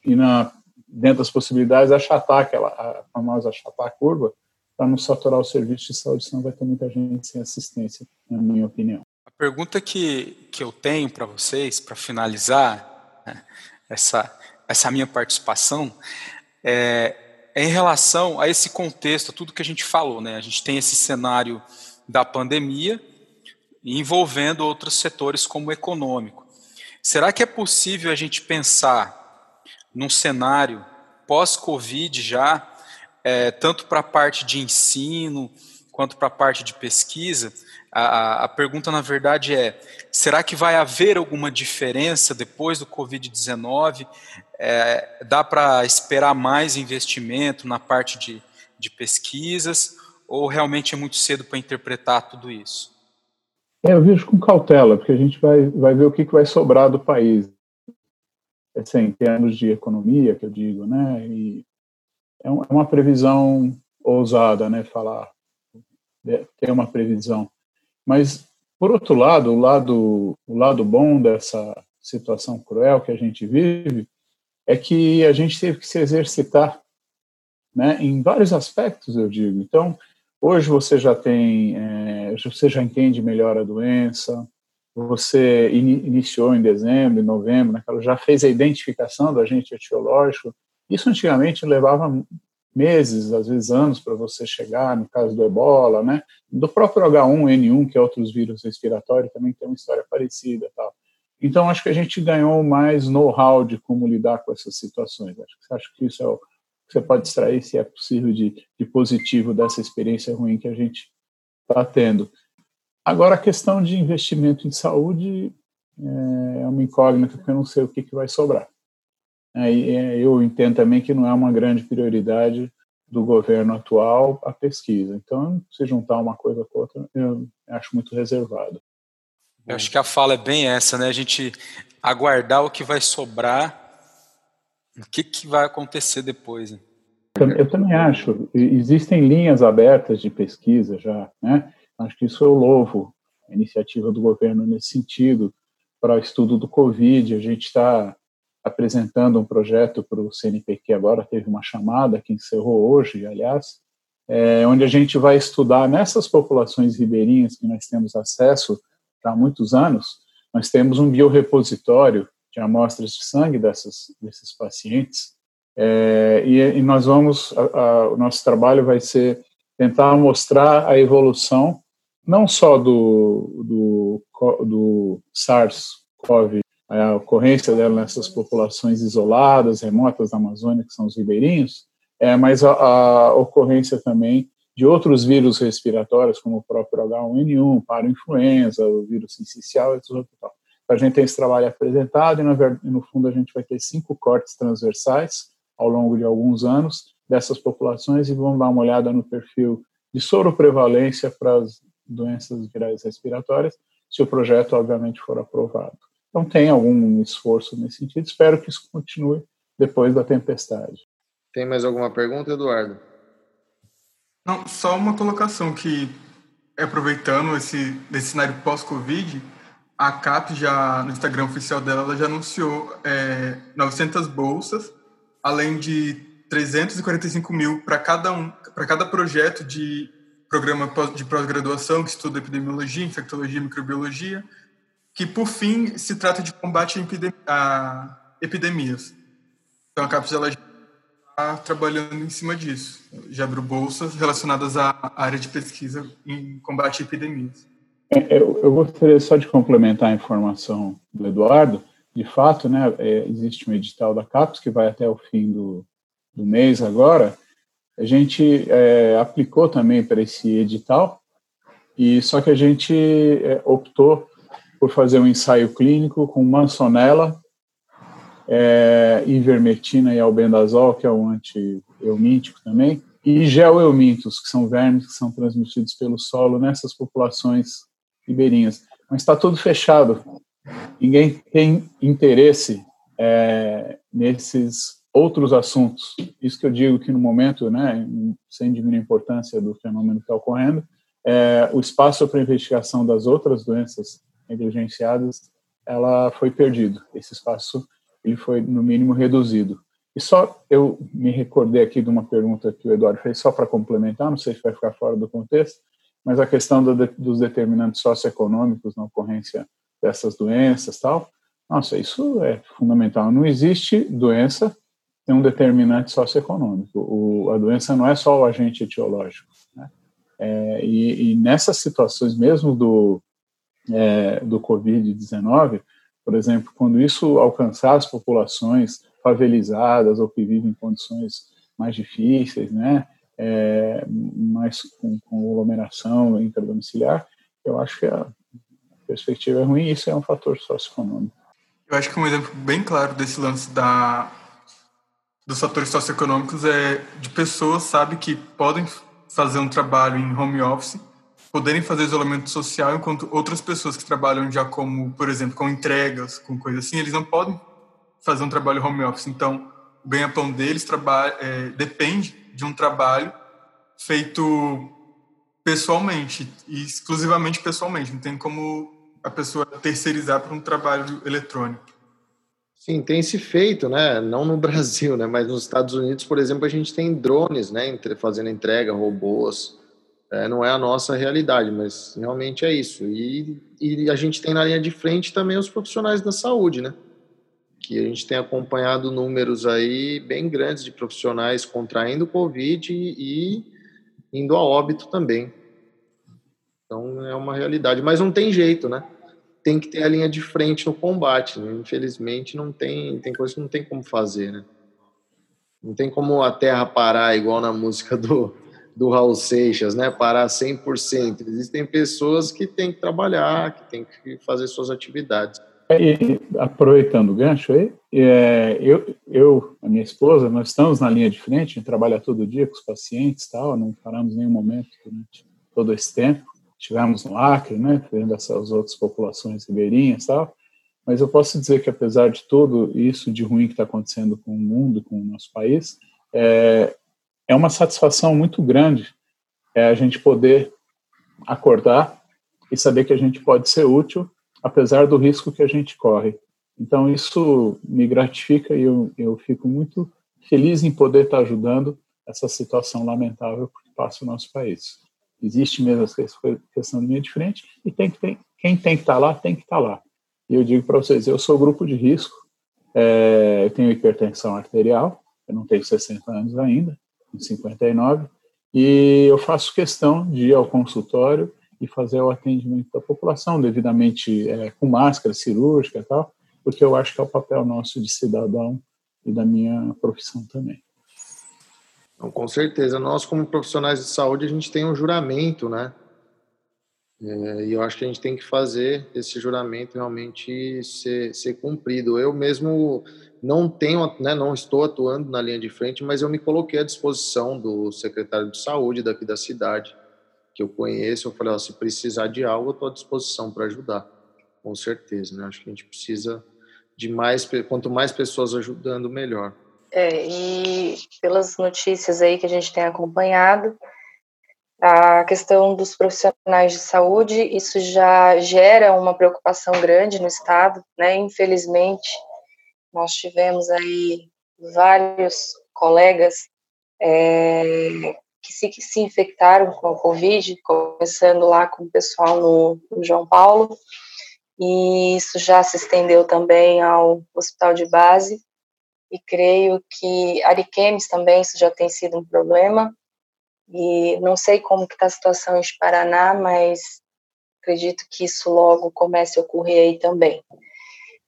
e na, dentro das possibilidades achatar aquela a famosa achatar a curva para não saturar o serviço de saúde, senão vai ter muita gente sem assistência, na minha opinião. A pergunta que, que eu tenho para vocês, para finalizar né, essa, essa minha participação, é é em relação a esse contexto, tudo que a gente falou, né? A gente tem esse cenário da pandemia envolvendo outros setores como o econômico. Será que é possível a gente pensar num cenário pós-Covid já, é, tanto para a parte de ensino quanto para a parte de pesquisa? A, a, pergunta, na verdade, é: será que vai haver alguma diferença depois do Covid-19? É, dá para esperar mais investimento na parte de, de pesquisas? Ou realmente é muito cedo para interpretar tudo isso? É, eu vejo com cautela, porque a gente vai, vai ver o que, que vai sobrar do país. assim, em termos de economia, que eu digo, né? E é, é uma previsão ousada, né? Falar, ter uma previsão. Mas, por outro lado, o lado, o lado bom dessa situação cruel que a gente vive é que a gente teve que se exercitar, né? Em vários aspectos, eu digo. Então, hoje você já tem, é, você já entende melhor a doença, você iniciou em dezembro, em novembro, né, já fez a identificação do agente etiológico. Isso antigamente levava meses, às vezes anos, para você chegar, no caso do ebola, né? Do próprio H1N1, que é outros vírus respiratórios, também tem uma história parecida. Tal. Então, acho que a gente ganhou mais know-how de como lidar com essas situações. Acho, acho que isso é o você pode extrair, se é possível, de, de positivo dessa experiência ruim que a gente está tendo. Agora, a questão de investimento em saúde é, é uma incógnita, porque eu não sei o que, que vai sobrar. Aí, é, eu entendo também que não é uma grande prioridade do governo atual a pesquisa. Então, se juntar uma coisa com outra, eu acho muito reservado. Eu acho que a fala é bem essa, né? A gente aguardar o que vai sobrar, o que, que vai acontecer depois. Né? Eu também acho. Existem linhas abertas de pesquisa já, né? Acho que isso eu louvo a iniciativa do governo nesse sentido. Para o estudo do Covid, a gente está apresentando um projeto para o CNPq agora, teve uma chamada que encerrou hoje, aliás, é, onde a gente vai estudar nessas populações ribeirinhas que nós temos acesso há muitos anos, nós temos um biorepositório de amostras de sangue dessas, desses pacientes, é, e, e, nós vamos, a, a, o nosso trabalho vai ser tentar mostrar a evolução não só do, do, do SARS-CoV, a ocorrência dela nessas populações isoladas, remotas da Amazônia, que são os ribeirinhos, é, mas a, a ocorrência também de outros vírus respiratórios, como o próprio H1N1, para-influenza, o vírus sincicial e tal. A gente tem esse trabalho apresentado e, no fundo, a gente vai ter cinco cortes transversais ao longo de alguns anos dessas populações e vamos dar uma olhada no perfil de soroprevalência para as doenças virais respiratórias, se o projeto, obviamente, for aprovado. Então, tem algum esforço nesse sentido. Espero que isso continue depois da tempestade. Tem mais alguma pergunta, Eduardo? Não, só uma colocação que, aproveitando esse, esse cenário pós-Covid, a CAP já, no Instagram oficial dela, ela já anunciou é, 900 bolsas, além de 345 mil para cada um, para cada projeto de programa de pós-graduação que estuda epidemiologia, infectologia e microbiologia, que, por fim, se trata de combate a, epidemias. Então, a CAPES ela já está trabalhando em cima disso. Já abriu bolsas relacionadas à área de pesquisa em combate a epidemias. É, eu, eu gostaria só de complementar a informação do Eduardo. De fato, né, é, existe um edital da CAPES que vai até o fim do, do mês agora, a gente é, aplicou também para esse edital, e só que a gente é, optou por fazer um ensaio clínico com mansonela, é, ivermectina e albendazol, que é um anti-eumíntico também, e geoeumintos, que são vermes que são transmitidos pelo solo nessas populações ribeirinhas. Mas está tudo fechado. Ninguém tem interesse é, nesses outros assuntos. Isso que eu digo que no momento, né, sem diminuir a importância do fenômeno que está ocorrendo, é, o espaço para investigação das outras doenças negligenciadas, ela foi perdido. Esse espaço ele foi no mínimo reduzido. E só eu me recordei aqui de uma pergunta que o Eduardo fez só para complementar, não sei se vai ficar fora do contexto, mas a questão do, dos determinantes socioeconômicos na ocorrência dessas doenças, tal. Nossa, isso é fundamental. Não existe doença tem um determinante socioeconômico. O, a doença não é só o agente etiológico. Né? É, e, e, nessas situações, mesmo do, é, do Covid-19, por exemplo, quando isso alcançar as populações favelizadas ou que vivem em condições mais difíceis, né, é, com, com aglomeração intradomiciliar, eu acho que a perspectiva é ruim e isso é um fator socioeconômico. Eu acho que um exemplo bem claro desse lance da dos fatores socioeconômicos é de pessoas, sabe, que podem fazer um trabalho em home office, poderem fazer isolamento social, enquanto outras pessoas que trabalham já como, por exemplo, com entregas, com coisas assim, eles não podem fazer um trabalho home office. Então, o ganha-pão deles trabalha, é, depende de um trabalho feito pessoalmente, exclusivamente pessoalmente. Não tem como a pessoa terceirizar para um trabalho eletrônico. Sim, tem se feito, né? Não no Brasil, né? Mas nos Estados Unidos, por exemplo, a gente tem drones, né? Fazendo entrega, robôs. É, não é a nossa realidade, mas realmente é isso. E, e a gente tem na linha de frente também os profissionais da saúde, né? Que a gente tem acompanhado números aí bem grandes de profissionais contraindo Covid e, indo a óbito também. Então é uma realidade, mas não tem jeito, né? Tem que ter a linha de frente no combate. Né? Infelizmente não tem, tem coisa que não tem como fazer, né? Não tem como a terra parar igual na música do, do Raul Seixas, né? Parar 100%. Existem pessoas que têm que trabalhar, que têm que fazer suas atividades. E, aproveitando o gancho aí, é, eu, eu, a minha esposa, nós estamos na linha de frente, a gente trabalha todo dia com os pacientes tal, não paramos nenhum momento durante todo esse tempo. Tivemos no Acre, né, vendo essas outras populações ribeirinhas tal, mas eu posso dizer que apesar de tudo isso de ruim que está acontecendo com o mundo, com o nosso país, é, é uma satisfação muito grande é a gente poder acordar e saber que a gente pode ser útil, apesar do risco que a gente corre. Então isso me gratifica e eu, eu fico muito feliz em poder estar ajudando essa situação lamentável que passa o nosso país. Existe mesmo essa questão de linha de frente e tem que ter, quem tem que estar lá, tem que estar lá. E eu digo para vocês, eu sou grupo de risco, é, eu tenho hipertensão arterial, eu não tenho 60 anos ainda, tenho 59, e eu faço questão de ir ao consultório e fazer o atendimento da população devidamente é, com máscara cirúrgica e tal, porque eu acho que é o papel nosso de cidadão e da minha profissão também. Então, com certeza. Nós, como profissionais de saúde, a gente tem um juramento, né? É, e eu acho que a gente tem que fazer esse juramento realmente ser, ser cumprido. Eu mesmo não tenho, né, não estou atuando na linha de frente, mas eu me coloquei à disposição do secretário de saúde daqui da cidade, que eu conheço. Eu falei, ó, se precisar de algo, eu estou à disposição para ajudar, com certeza. Né? Acho que a gente precisa de mais, quanto mais pessoas ajudando, melhor. É, e pelas notícias aí que a gente tem acompanhado, a questão dos profissionais de saúde, isso já gera uma preocupação grande no Estado, né? Infelizmente, nós tivemos aí vários colegas é, que se, que se infectaram com a Covid, começando lá com o pessoal no, no João Paulo, e isso já se estendeu também ao hospital de base, e creio que Ariquemes também isso já tem sido um problema. E não sei como está a situação em Paraná, mas acredito que isso logo comece a ocorrer aí também.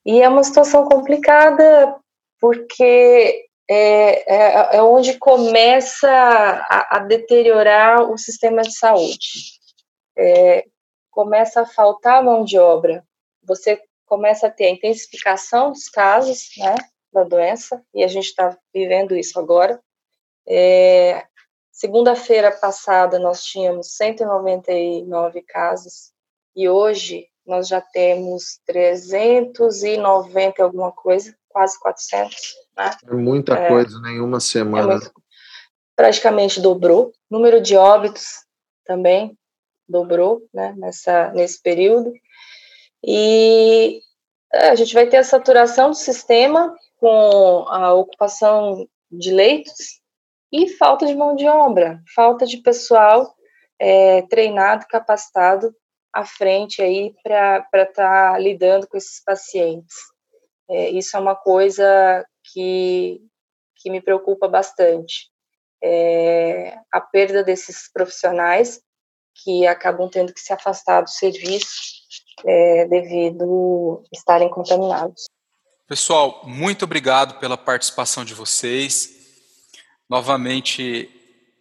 E é uma situação complicada porque é, é, é onde começa a, a, deteriorar o sistema de saúde. É, começa a faltar mão de obra, você começa a ter a intensificação dos casos, né? da doença, e a gente está vivendo isso agora. É, Segunda-feira passada nós tínhamos 199 casos e hoje nós já temos 390 alguma coisa, quase 400. Né? É muita é, coisa né, em uma é semana. É muito, praticamente dobrou. Número de óbitos também dobrou né, nessa, nesse período. E é, a gente vai ter a saturação do sistema com a ocupação de leitos e falta de mão de obra, falta de pessoal é, treinado, capacitado à frente aí para estar tá lidando com esses pacientes. É, isso é uma coisa que, que me preocupa bastante. É, a perda desses profissionais que acabam tendo que se afastar do serviço é, devido estarem contaminados. Pessoal, muito obrigado pela participação de vocês. Novamente,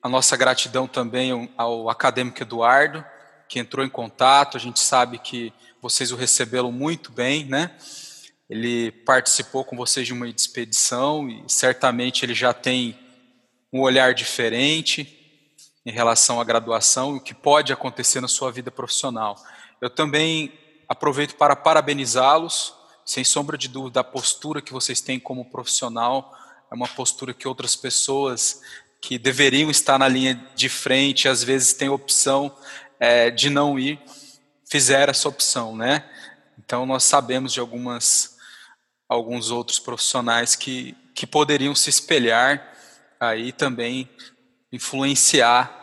a nossa gratidão também ao acadêmico Eduardo, que entrou em contato. A gente sabe que vocês o receberam muito bem, né? Ele participou com vocês de uma expedição e certamente ele já tem um olhar diferente em relação à graduação e o que pode acontecer na sua vida profissional. Eu também aproveito para parabenizá-los sem sombra de dúvida, a postura que vocês têm como profissional é uma postura que outras pessoas que deveriam estar na linha de frente, às vezes têm opção é, de não ir, fizeram essa opção, né? Então nós sabemos de algumas alguns outros profissionais que, que poderiam se espelhar aí também influenciar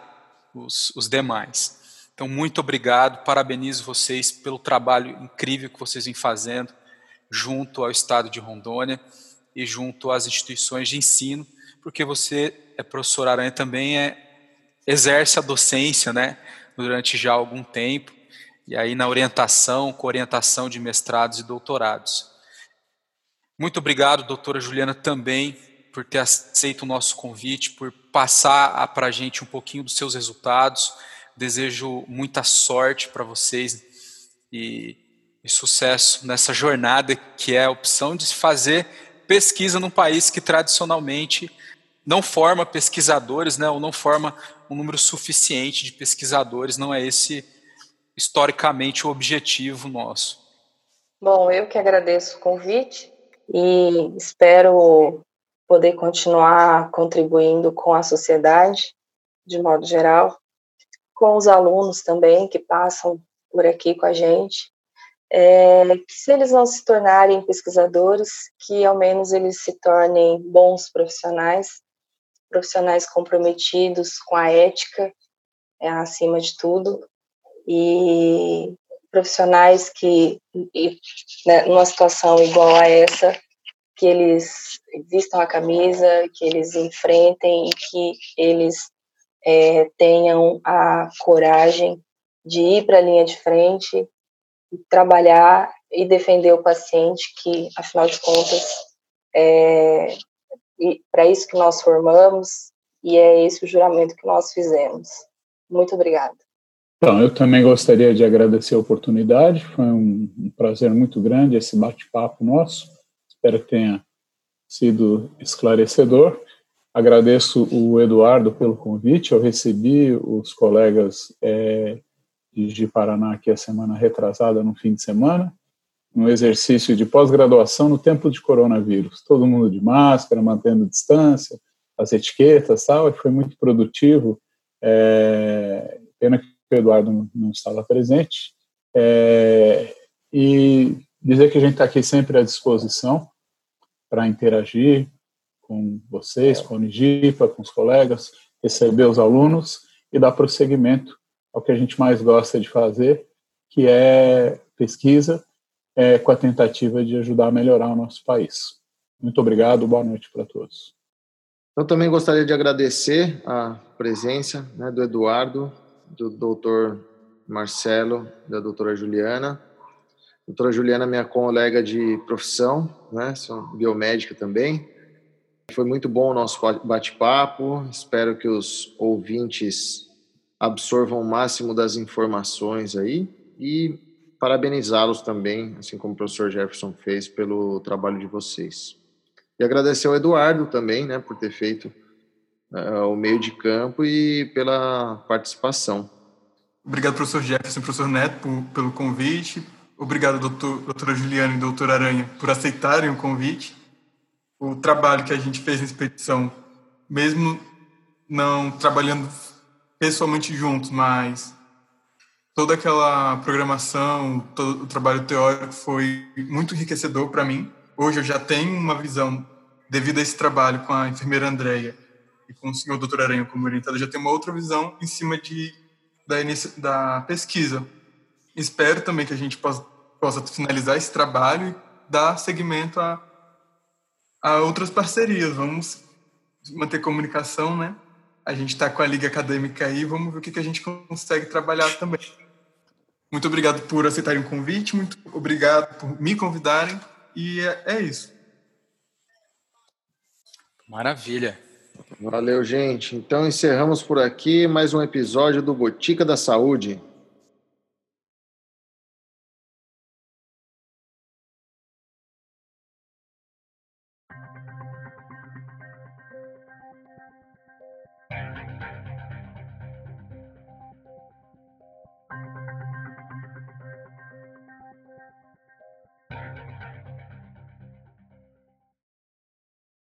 os, os demais. Então, muito obrigado, parabenizo vocês pelo trabalho incrível que vocês vêm fazendo junto ao Estado de Rondônia e junto às instituições de ensino, porque você, é professor Aranha, também é, exerce a docência né, durante já algum tempo, e aí na orientação, com orientação de mestrados e doutorados. Muito obrigado, doutora Juliana, também por ter aceito o nosso convite, por passar para a gente um pouquinho dos seus resultados. Desejo muita sorte para vocês e, e, sucesso nessa jornada que é a opção de se fazer pesquisa num país que tradicionalmente não forma pesquisadores, né, ou não forma um número suficiente de pesquisadores. Não é esse historicamente o objetivo nosso. Bom, eu que agradeço o convite e espero poder continuar contribuindo com a sociedade, de modo geral, com os alunos também que passam por aqui com a gente, é, que se eles não se tornarem pesquisadores, que ao menos eles se tornem bons profissionais, profissionais comprometidos com a ética, é, acima de tudo, e profissionais que, né, numa situação igual a essa, que eles vistam a camisa, que eles enfrentem e que eles é, tenham a coragem de ir para a linha de frente, trabalhar e defender o paciente, que, afinal de contas, é para isso que nós formamos e é esse o juramento que nós fizemos. Muito obrigada. Então, eu também gostaria de agradecer a oportunidade, foi um prazer muito grande esse bate-papo nosso. Espero que tenha sido esclarecedor. Agradeço o Eduardo pelo convite. Eu recebi os colegas é, de Paraná aqui a semana retrasada, no fim de semana, um exercício de pós-graduação no tempo de coronavírus. Todo mundo de máscara, mantendo distância, as etiquetas tal, e foi muito produtivo. É, pena que o Eduardo não, estava presente. É, e dizer que a gente está aqui sempre à disposição para interagir com vocês, com a Unigipa, com os colegas, receber os alunos e dar prosseguimento ao que a gente mais gosta de fazer, que é pesquisa é, com a tentativa de ajudar a melhorar o nosso país. Muito obrigado, boa noite para todos. Eu também gostaria de agradecer a presença né, do Eduardo, do doutor Marcelo, da doutora Juliana, Doutora Juliana, minha colega de profissão, né? Sou biomédica também. Foi muito bom o nosso bate-papo. Espero que os ouvintes absorvam o máximo das informações aí e parabenizá-los também, assim como o professor Jefferson fez, pelo trabalho de vocês. E agradecer ao Eduardo também, né, por ter feito uh, o meio de campo e pela participação. Obrigado, professor Jefferson, professor Neto, por, pelo convite, Obrigado, doutor, doutora Juliana e doutora Aranha, por aceitarem o convite. O trabalho que a gente fez na expedição, mesmo não trabalhando pessoalmente juntos, mas toda aquela programação, todo o trabalho teórico foi muito enriquecedor para mim. Hoje eu já tenho uma visão, devido a esse trabalho com a enfermeira Andréia e com o senhor doutor Aranha como orientador, já tenho uma outra visão em cima de, da, da pesquisa espero também que a gente possa, possa finalizar esse trabalho e dar seguimento a, a outras parcerias. Vamos manter comunicação, né? A gente está com a Liga Acadêmica aí, vamos ver o que, que a gente consegue trabalhar também. Muito obrigado por aceitarem o convite, muito obrigado por me convidarem, e é, é isso. Maravilha. Valeu, gente. Então encerramos por aqui mais um episódio do Botica da Saúde.